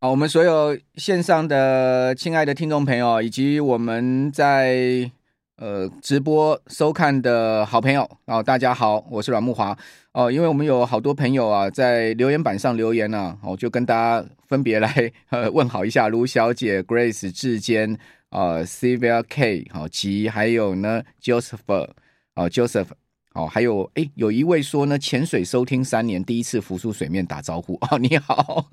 好，我们所有线上的亲爱的听众朋友，以及我们在呃直播收看的好朋友，哦，大家好，我是阮慕驊哦。因为我们有好多朋友啊，在留言板上留言呢，我就跟大家分别来呃问好一下，卢小姐、Grace、志坚啊、Sylvia K 好，及还有呢 Joseph 啊 Joseph。哦，还有哎，有一位说呢，潜水收听三年，第一次浮出水面打招呼。哦，你好，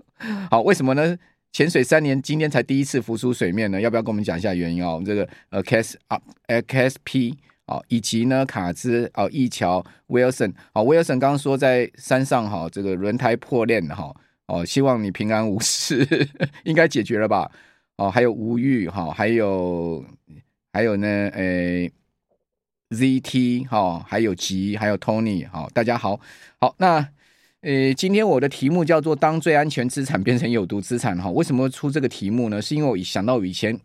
好，为什么呢？潜水三年，今天才第一次浮出水面呢？要不要跟我们讲一下原因啊？我们这个呃，Cas 啊，KSP 啊，以及呢，卡兹啊，一桥 Wilson 啊，Wilson 刚刚说在山上哈，这个轮胎破裂哈，哦，希望你平安无事，应该解决了吧？哦，还有吴玉哈，还有还有呢，诶。ZT 哈，还有吉，还有 Tony 好，大家好，好，那呃，今天我的题目叫做“当最安全资产变成有毒资产”哈，为什么出这个题目呢？是因为我想到以前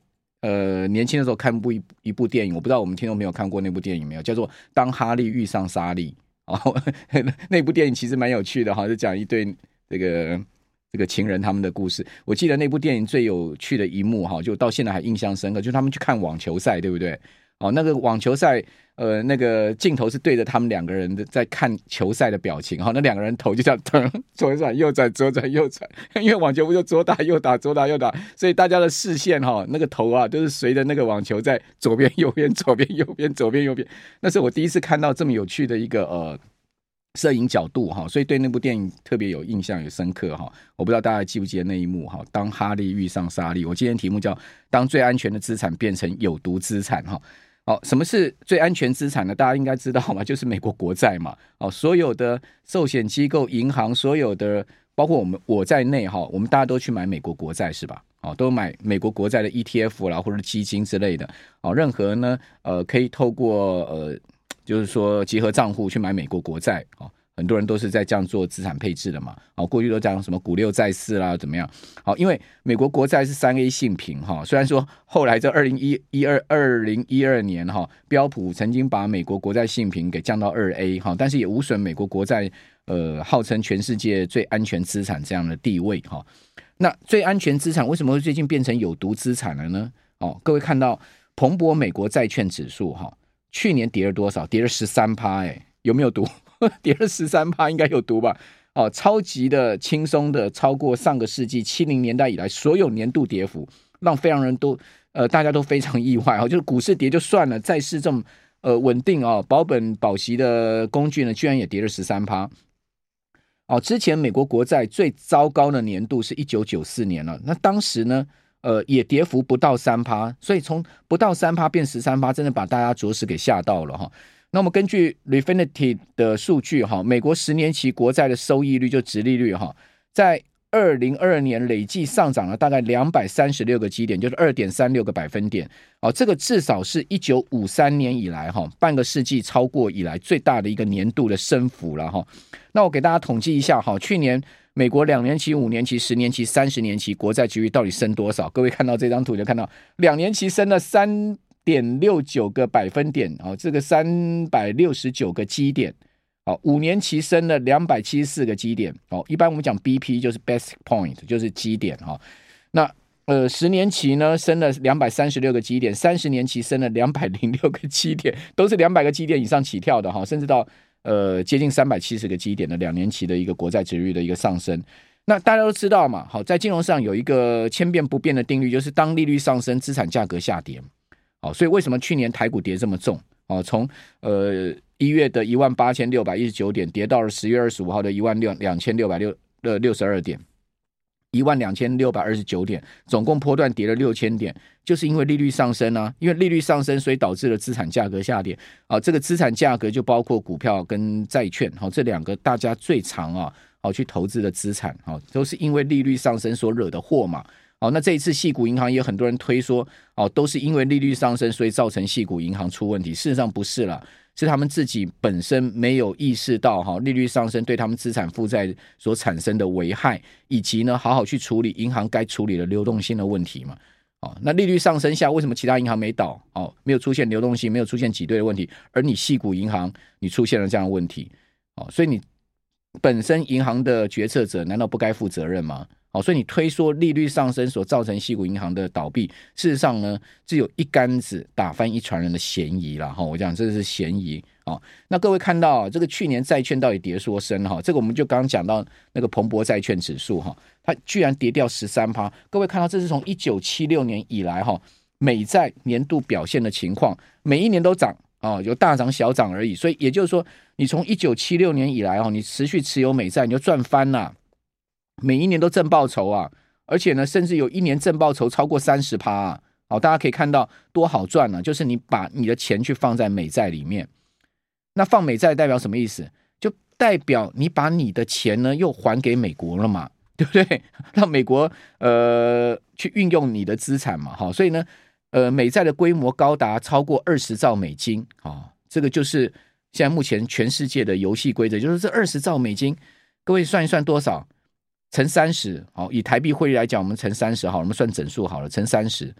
呃年轻的时候看部一一部电影，我不知道我们听众朋友看过那部电影没有，叫做《当哈利遇上莎莉》哦，那部电影其实蛮有趣的哈，就讲一对这个这个情人他们的故事。我记得那部电影最有趣的一幕哈，就到现在还印象深刻，就是他们去看网球赛，对不对？哦，那个网球赛，呃，那个镜头是对着他们两个人的在看球赛的表情，哈，那两个人头就这样转左转右转左转右转，因为网球不就左打右打左打右打，所以大家的视线哈，那个头啊都是随着那个网球在左边右边左边右边左边右边，那是我第一次看到这么有趣的一个呃摄影角度哈，所以对那部电影特别有印象有深刻哈，我不知道大家记不记得那一幕哈，当哈利遇上莎莉，我今天题目叫当最安全的资产变成有毒资产哈。好，什么是最安全资产呢？大家应该知道嘛，就是美国国债嘛。哦，所有的寿险机构、银行，所有的包括我们我在内哈，我们大家都去买美国国债是吧？哦，都买美国国债的 ETF 啦，或者基金之类的。哦，任何呢，呃，可以透过呃，就是说集合账户去买美国国债哦。很多人都是在这样做资产配置的嘛，好，过去都讲什么股六债四啦，怎么样？好，因为美国国债是三 A 信评哈，虽然说后来这二零一一二二零一二年哈，标普曾经把美国国债信评给降到二 A 哈，但是也无损美国国债呃号称全世界最安全资产这样的地位哈。那最安全资产为什么会最近变成有毒资产了呢？哦，各位看到彭博美国债券指数哈，去年跌了多少？跌了十三趴，哎，有没有毒？跌了十三趴，应该有毒吧？哦，超级的轻松的，超过上个世纪七零年代以来所有年度跌幅，让非常人都呃，大家都非常意外哦。就是股市跌就算了，债市这么呃稳定哦，保本保息的工具呢，居然也跌了十三趴。哦，之前美国国债最糟糕的年度是一九九四年了，那当时呢，呃，也跌幅不到三趴，所以从不到三趴变十三趴，真的把大家着实给吓到了哈。那我们根据 Refinitiv 的数据哈，美国十年期国债的收益率就殖利率哈，在二零二二年累计上涨了大概两百三十六个基点，就是二点三六个百分点。哦，这个至少是一九五三年以来哈，半个世纪超过以来最大的一个年度的升幅了哈。那我给大家统计一下哈，去年美国两年期、五年期、十年期、三十年期国债殖利率到底升多少？各位看到这张图就看到，两年期升了三。点六九个百分点哦，这个三百六十九个基点，哦，五年期升了两百七十四个基点，哦，一般我们讲 BP 就是 basic point，就是基点哈。那呃，十年期呢升了两百三十六个基点，三十年期升了两百零六个基点，都是两百个基点以上起跳的哈，甚至到呃接近三百七十个基点的两年期的一个国债殖利率的一个上升。那大家都知道嘛，好，在金融上有一个千变不变的定律，就是当利率上升，资产价格下跌。哦，所以为什么去年台股跌这么重？哦，从呃一月的一万八千六百一十九点，跌到了十月二十五号的一万六两千六百六呃六十二点，一万两千六百二十九点，总共波段跌了六千点，就是因为利率上升啊，因为利率上升，所以导致了资产价格下跌。啊，这个资产价格就包括股票跟债券，好，这两个大家最常啊，好去投资的资产，好，都是因为利率上升所惹的祸嘛。哦，那这一次矽谷银行也有很多人推说，哦，都是因为利率上升，所以造成矽谷银行出问题。事实上不是啦，是他们自己本身没有意识到哈，利率上升对他们资产负债所产生的危害，以及呢，好好去处理银行该处理的流动性的问题嘛。哦，那利率上升下，为什么其他银行没倒？哦，没有出现流动性，没有出现挤兑的问题，而你矽谷银行你出现了这样的问题，哦，所以你本身银行的决策者难道不该负责任吗？好，所以你推说利率上升所造成西谷银行的倒闭，事实上呢，只有一竿子打翻一船人的嫌疑了哈。我讲这是嫌疑啊。那各位看到这个去年债券到底跌缩深哈？这个我们就刚刚讲到那个彭博债券指数哈，它居然跌掉十三趴。各位看到这是从一九七六年以来哈，美债年度表现的情况，每一年都涨哦，有大涨小涨而已。所以也就是说，你从一九七六年以来哦，你持续持有美债，你就赚翻了。每一年都正报酬啊，而且呢，甚至有一年正报酬超过三十趴啊！好，大家可以看到多好赚呢、啊，就是你把你的钱去放在美债里面，那放美债代表什么意思？就代表你把你的钱呢又还给美国了嘛，对不对？让美国呃去运用你的资产嘛，好，所以呢，呃，美债的规模高达超过二十兆美金啊，这个就是现在目前全世界的游戏规则，就是这二十兆美金，各位算一算多少？乘三十，好，以台币汇率来讲，我们乘三十，好，我们算整数好了，乘三十，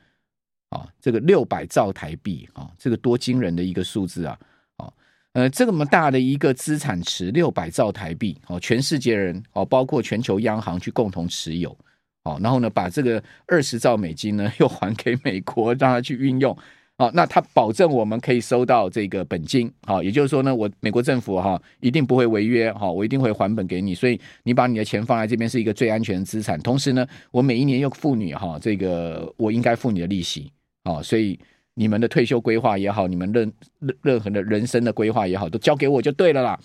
啊，这个六百兆台币，啊，这个多惊人的一个数字啊，啊，呃，这么大的一个资产池，六百兆台币，哦，全世界人，哦，包括全球央行去共同持有，哦，然后呢，把这个二十兆美金呢，又还给美国，让他去运用。好，那他保证我们可以收到这个本金，好，也就是说呢，我美国政府哈一定不会违约，哈，我一定会还本给你，所以你把你的钱放在这边是一个最安全的资产，同时呢，我每一年又付你哈这个我应该付你的利息，哦，所以你们的退休规划也好，你们任任任何的人生的规划也好，都交给我就对了啦，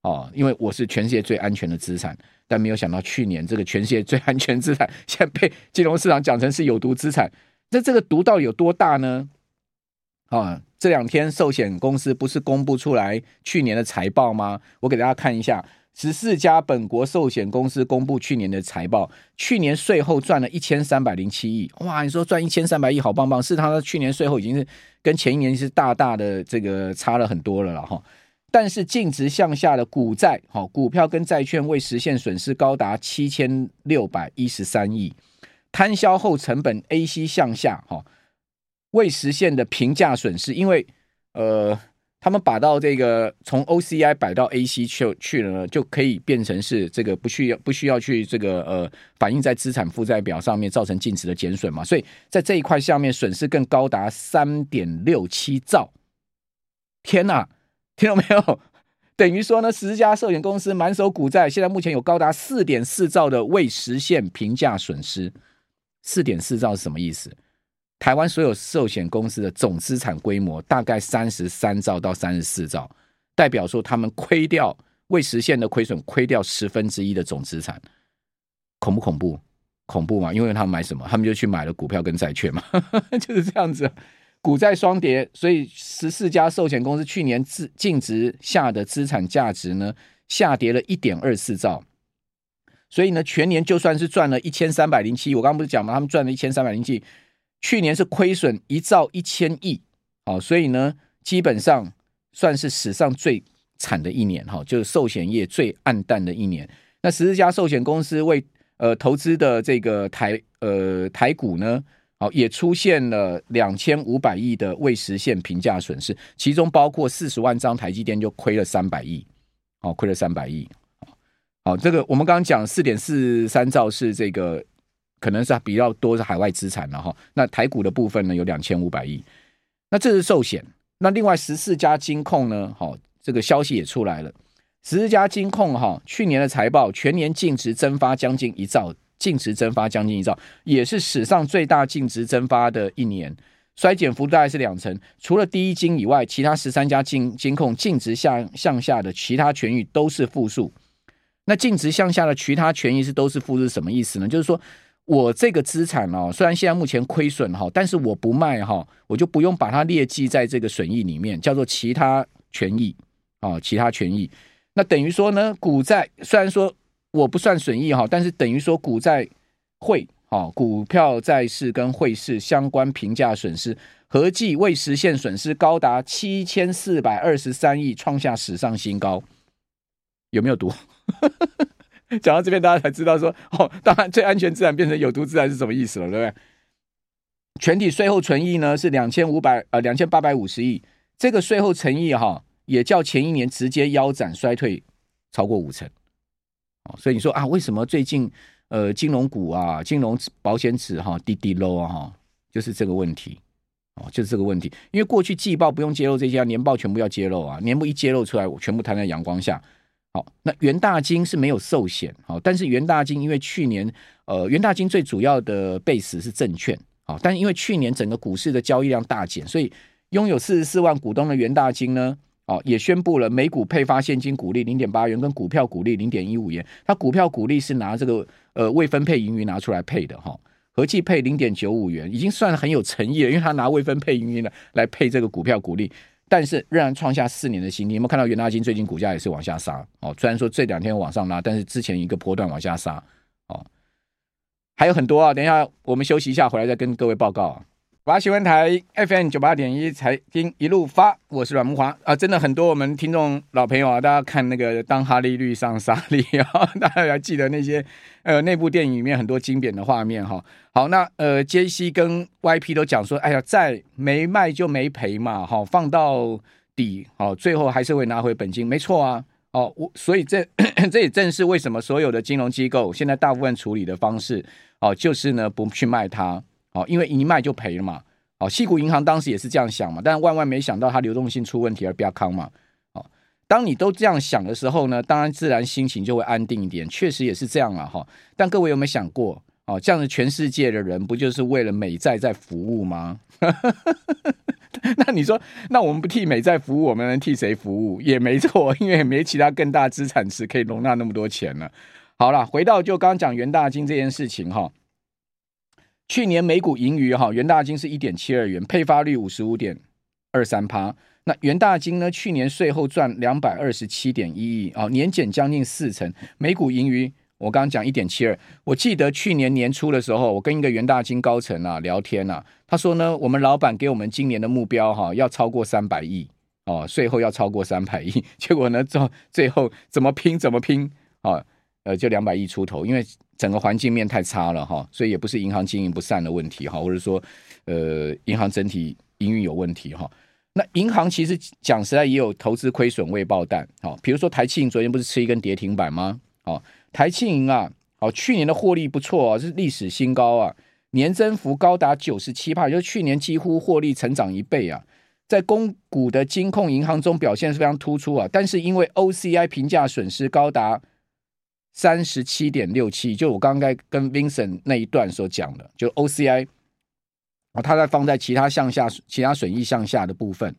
哦，因为我是全世界最安全的资产，但没有想到去年这个全世界最安全资产，现在被金融市场讲成是有毒资产，那这个毒到底有多大呢？啊，这两天寿险公司不是公布出来去年的财报吗？我给大家看一下，十四家本国寿险公司公布去年的财报，去年税后赚了一千三百零七亿。哇，你说赚一千三百亿，好棒棒！是他的去年税后已经是跟前一年是大大的这个差了很多了了哈。但是净值向下的股债，好，股票跟债券未实现损失高达七千六百一十三亿，摊销后成本 AC 向下，哈。未实现的平价损失，因为呃，他们把到这个从 OCI 摆到 AC 去去了呢，就可以变成是这个不需要不需要去这个呃反映在资产负债表上面，造成净值的减损嘛。所以在这一块下面损失更高达三点六七兆。天哪，听到没有？等于说呢，十家寿险公司满手股债，现在目前有高达四点四兆的未实现评价损失。四点四兆是什么意思？台湾所有寿险公司的总资产规模大概三十三兆到三十四兆，代表说他们亏掉未实现的亏损，亏掉十分之一的总资产，恐不恐怖？恐怖嘛？因为他们买什么？他们就去买了股票跟债券嘛，就是这样子，股债双跌，所以十四家寿险公司去年自净值下的资产价值呢，下跌了一点二四兆，所以呢，全年就算是赚了一千三百零七，我刚刚不是讲吗？他们赚了一千三百零七。去年是亏损一兆一千亿，哦，所以呢，基本上算是史上最惨的一年，哈，就是寿险业最黯淡的一年。那十四家寿险公司为呃投资的这个台呃台股呢，好，也出现了两千五百亿的未实现评价损失，其中包括四十万张台积电就亏了三百亿，哦，亏了三百亿，好，这个我们刚刚讲四点四三兆是这个。可能是比较多是海外资产了哈，那台股的部分呢有两千五百亿，那这是寿险。那另外十四家金控呢，好，这个消息也出来了，十四家金控哈，去年的财报全年净值蒸发将近一兆，净值蒸发将近一兆，也是史上最大净值蒸发的一年，衰减幅度大概是两成。除了第一金以外，其他十三家金金控净值向向下的其他权益都是负数。那净值向下的其他权益是都是负是什么意思呢？就是说。我这个资产哦，虽然现在目前亏损哈，但是我不卖哈，我就不用把它列记在这个损益里面，叫做其他权益啊，其他权益。那等于说呢，股债虽然说我不算损益哈，但是等于说股债汇啊，股票债市跟汇市相关评价损失合计未实现损失高达七千四百二十三亿，创下史上新高。有没有读？讲到这边，大家才知道说哦，当然最安全自然变成有毒自然是什么意思了，对不对？全体税后存益呢是两千五百呃两千八百五十亿，这个税后存益哈也较前一年直接腰斩衰退超过五成哦，所以你说啊，为什么最近呃金融股啊、金融保险指哈滴滴 low 啊哈，就是这个问题哦，就是这个问题。因为过去季报不用揭露这些，年报全部要揭露啊，年报一揭露出来，我全部摊在阳光下。好，那元大金是没有寿险，好，但是元大金因为去年呃元大金最主要的 base 是证券，好，但是因为去年整个股市的交易量大减，所以拥有四十四万股东的元大金呢，哦也宣布了每股配发现金股利零点八元，跟股票股利零点一五元，它股票股利是拿这个呃未分配盈余拿出来配的哈，合计配零点九五元，已经算很有诚意了，因为他拿未分配盈余呢来配这个股票股利。但是仍然创下四年的新低。有没有看到元大金最近股价也是往下杀？哦，虽然说这两天往上拉，但是之前一个波段往下杀。哦，还有很多啊。等一下我们休息一下，回来再跟各位报告啊。八新闻台 FM 九八点一财经一路发，我是阮木华啊，真的很多我们听众老朋友啊，大家看那个当哈利遇上莎莉啊，大家还记得那些呃那部电影里面很多经典的画面哈。好，那呃杰西跟 YP 都讲说，哎呀，再没卖就没赔嘛，好放到底，好最后还是会拿回本金，没错啊。哦，我所以这 这也正是为什么所有的金融机构现在大部分处理的方式，哦，就是呢不去卖它。哦，因为一卖就赔了嘛。哦，西谷银行当时也是这样想嘛，但万万没想到它流动性出问题而不要康嘛。哦，当你都这样想的时候呢，当然自然心情就会安定一点。确实也是这样了，哈。但各位有没有想过，哦，这样子全世界的人不就是为了美债在服务吗？那你说，那我们不替美债服务，我们能替谁服务？也没错，因为没其他更大资产池可以容纳那么多钱了。好了，回到就刚刚讲元大金这件事情哈。去年每股盈余哈，元大金是一点七二元，配发率五十五点二三趴。那元大金呢，去年税后赚两百二十七点一亿啊，年减将近四成。每股盈余我刚刚讲一点七二，我记得去年年初的时候，我跟一个元大金高层啊聊天啊，他说呢，我们老板给我们今年的目标哈，要超过三百亿哦，税后要超过三百亿。结果呢，最最后怎么拼怎么拼啊？呃，就两百亿出头，因为。整个环境面太差了哈，所以也不是银行经营不善的问题哈，或者说，呃，银行整体营运有问题哈。那银行其实讲实在也有投资亏损未爆弹，好，比如说台企银昨天不是吃一根跌停板吗？哦，台企银啊，哦，去年的获利不错啊，是历史新高啊，年增幅高达九十七帕，就是去年几乎获利成长一倍啊，在公股的金控银行中表现是非常突出啊，但是因为 OCI 评价损失高达。三十七点六七，就我刚刚跟 Vincent 那一段所讲的，就 OCI，哦，它在放在其他项下、其他损益项下的部分，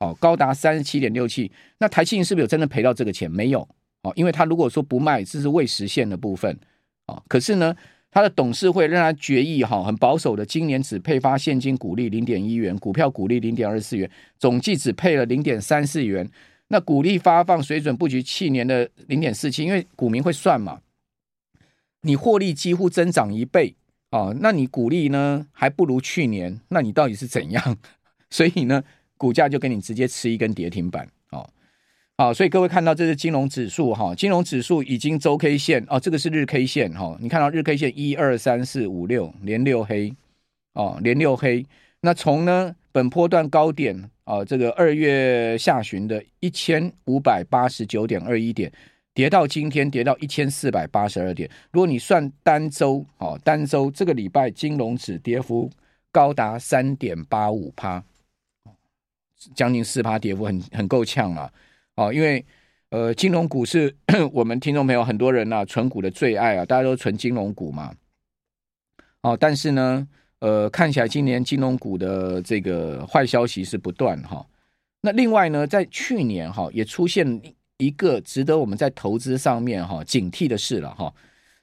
哦，高达三十七点六七。那台庆是不是有真的赔到这个钱？没有，哦，因为他如果说不卖，这是未实现的部分，哦，可是呢，他的董事会让他决议，哈，很保守的，今年只配发现金股利零点一元，股票股利零点二四元，总计只配了零点三四元。那股利发放水准不及去年的零点四七，因为股民会算嘛，你获利几乎增长一倍哦，那你股利呢还不如去年，那你到底是怎样？所以呢，股价就给你直接吃一根跌停板哦，好，所以各位看到这是金融指数哈，金融指数已经周 K 线哦，这个是日 K 线哈，你看到日 K 线一二三四五六连六黑哦，连六黑，那从呢本波段高点。啊、这个二月下旬的一千五百八十九点二一点，跌到今天跌到一千四百八十二点。如果你算单周，哦，单周这个礼拜金融指跌幅高达三点八五趴，将近四趴跌幅很，很很够呛了。哦，因为呃，金融股是 我们听众朋友很多人啊存股的最爱啊，大家都存金融股嘛。哦，但是呢。呃，看起来今年金融股的这个坏消息是不断哈。那另外呢，在去年哈也出现一个值得我们在投资上面哈警惕的事了哈。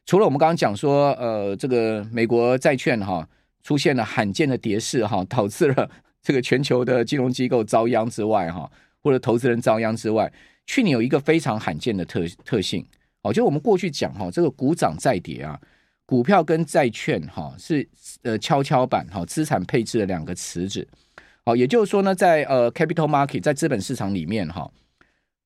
除了我们刚刚讲说，呃，这个美国债券哈出现了罕见的跌势哈，导致了这个全球的金融机构遭殃之外哈，或者投资人遭殃之外，去年有一个非常罕见的特特性哦，就我们过去讲哈，这个股涨债跌啊。股票跟债券哈是呃跷跷板哈资产配置的两个池子，好，也就是说呢，在呃 capital market 在资本市场里面哈，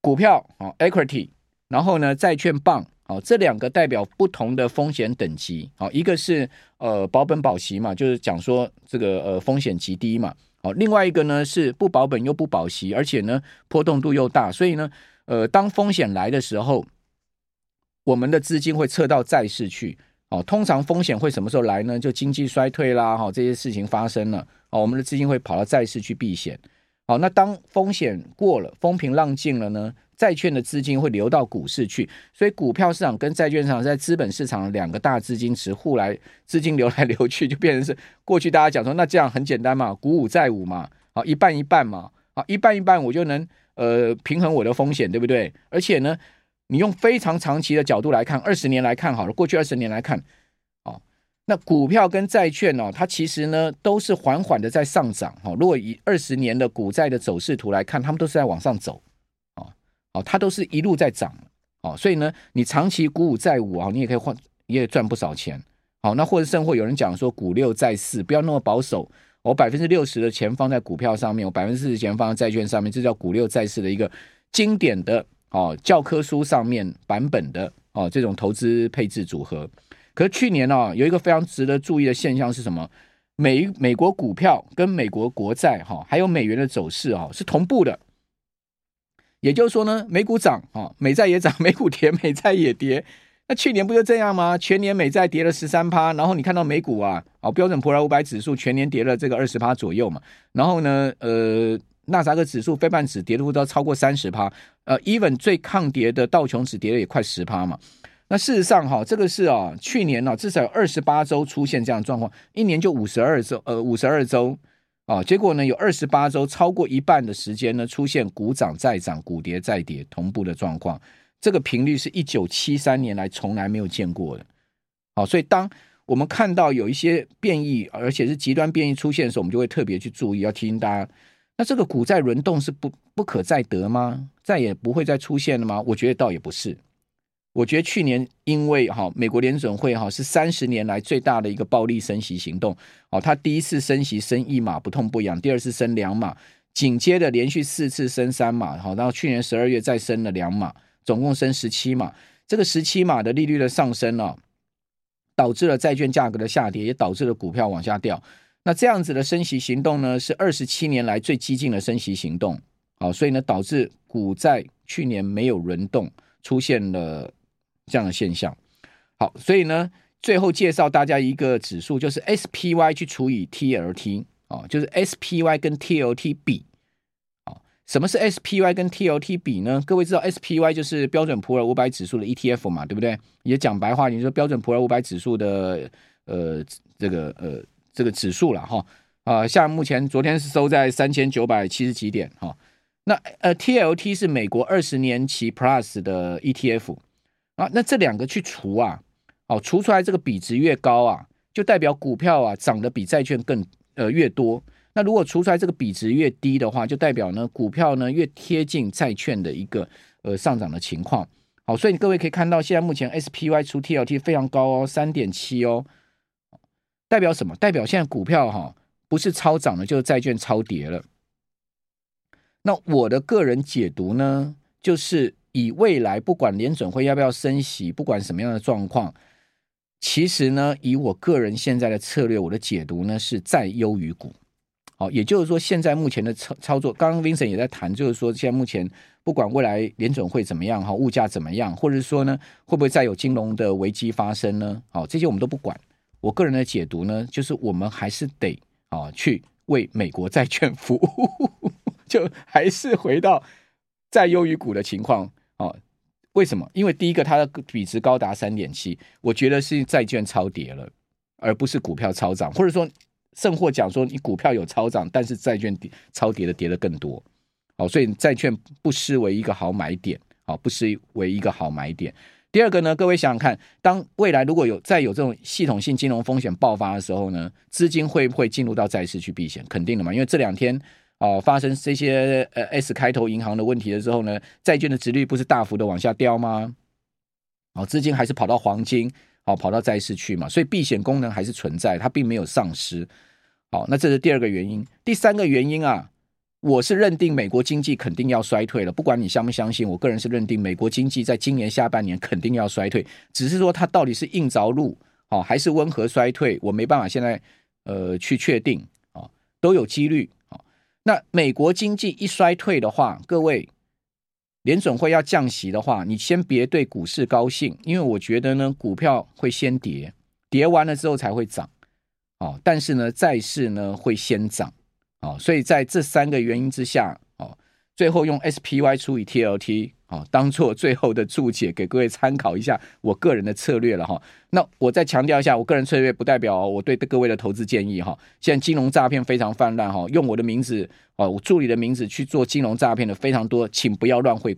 股票啊 equity，然后呢债券 bond 啊这两个代表不同的风险等级，好，一个是呃保本保息嘛，就是讲说这个呃风险极低嘛，好，另外一个呢是不保本又不保息，而且呢波动度又大，所以呢呃当风险来的时候。我们的资金会撤到债市去。哦，通常风险会什么时候来呢？就经济衰退啦，哈，这些事情发生了，哦，我们的资金会跑到债市去避险。好，那当风险过了，风平浪静了呢？债券的资金会流到股市去，所以股票市场跟债券市场在资本市场两个大资金池互来，资金流来流去，就变成是过去大家讲说，那这样很简单嘛，股五债五嘛，好，一半一半嘛，好，一半一半我就能呃平衡我的风险，对不对？而且呢，你用非常长期的角度来看，二十年来看好了，过去二十年来看。哦那股票跟债券哦，它其实呢都是缓缓的在上涨哈。如果以二十年的股债的走势图来看，它们都是在往上走，哦哦，它都是一路在涨哦。所以呢，你长期股五债五啊，你也可以换，也赚不少钱。好，那或者甚或有人讲说股六债四，不要那么保守。我百分之六十的钱放在股票上面，我百分之四十钱放在债券上面，这叫股六债四的一个经典的哦教科书上面版本的哦这种投资配置组合。可是去年呢、有一个非常值得注意的现象是什么？美美国股票跟美国国债哈，还有美元的走势啊，是同步的。也就是说呢，美股涨啊，美债也涨；美股跌，美债也跌。那去年不就这样吗？全年美债跌了十三趴，然后你看到美股啊，哦标准普尔五百指数全年跌了这个二十趴左右嘛。然后呢，呃，纳斯达克指数、非半指跌幅都超过三十趴。呃，even 最抗跌的道琼指跌了也快十趴嘛。那事实上哈，这个是啊，去年呢至少有二十八周出现这样状况，一年就五十二周，呃，五十二周啊，结果呢有二十八周，超过一半的时间呢出现股涨再涨、股跌再跌同步的状况，这个频率是一九七三年来从来没有见过的。好，所以当我们看到有一些变异，而且是极端变异出现的时候，我们就会特别去注意，要提醒大家，那这个股债轮动是不不可再得吗？再也不会再出现了吗？我觉得倒也不是。我觉得去年因为哈美国联准会哈是三十年来最大的一个暴力升息行动，哦，它第一次升息升一码不痛不痒，第二次升两码，紧接着连续四次升三码，好，然后去年十二月再升了两码，总共升十七码。这个十七码的利率的上升呢，导致了债券价格的下跌，也导致了股票往下掉。那这样子的升息行动呢，是二十七年来最激进的升息行动，好，所以呢导致股债去年没有轮动，出现了。这样的现象，好，所以呢，最后介绍大家一个指数，就是 SPY 去除以 TLT 啊，就是 SPY 跟 TLT 比，啊，什么是 SPY 跟 TLT 比呢？各位知道 SPY 就是标准普尔五百指数的 ETF 嘛，对不对？也讲白话，你说标准普尔五百指数的呃这个呃这个指数了哈啊，像目前昨天是收在三千九百七十几点哈，那呃 TLT 是美国二十年期 Plus 的 ETF。啊，那这两个去除啊，哦，除出来这个比值越高啊，就代表股票啊涨得比债券更呃越多。那如果除出来这个比值越低的话，就代表呢股票呢越贴近债券的一个呃上涨的情况。好，所以各位可以看到，现在目前 SPY 除 TLT 非常高哦，三点七哦，代表什么？代表现在股票哈、不是超涨了，就是债券超跌了。那我的个人解读呢，就是。以未来不管联准会要不要升息，不管什么样的状况，其实呢，以我个人现在的策略，我的解读呢是债优于股。好，也就是说，现在目前的操操作，刚刚 Vincent 也在谈，就是说，现在目前不管未来联准会怎么样哈，物价怎么样，或者说呢，会不会再有金融的危机发生呢？好，这些我们都不管。我个人的解读呢，就是我们还是得啊去为美国债券服务，就还是回到债优于股的情况。啊，为什么？因为第一个，它的比值高达三点七，我觉得是债券超跌了，而不是股票超涨，或者说，甚或讲说你股票有超涨，但是债券跌超跌的跌的更多。哦，所以债券不失为一个好买点，哦，不失为一个好买点。第二个呢，各位想想看，当未来如果有再有这种系统性金融风险爆发的时候呢，资金会不会进入到债市去避险？肯定的嘛，因为这两天。哦，发生这些呃 S 开头银行的问题的时候呢，债券的值率不是大幅的往下掉吗？哦，资金还是跑到黄金，哦，跑到债市去嘛，所以避险功能还是存在，它并没有丧失。好，那这是第二个原因。第三个原因啊，我是认定美国经济肯定要衰退了，不管你相不相信，我个人是认定美国经济在今年下半年肯定要衰退，只是说它到底是硬着陆，哦，还是温和衰退，我没办法现在呃去确定，哦，都有几率。那美国经济一衰退的话，各位联准会要降息的话，你先别对股市高兴，因为我觉得呢，股票会先跌，跌完了之后才会涨，哦，但是呢，债市呢会先涨，哦，所以在这三个原因之下，哦，最后用 SPY 除以 TLT。哦，当做最后的注解，给各位参考一下我个人的策略了哈。那我再强调一下，我个人策略不代表我对各位的投资建议哈。现在金融诈骗非常泛滥哈，用我的名字哦，我助理的名字去做金融诈骗的非常多，请不要乱汇。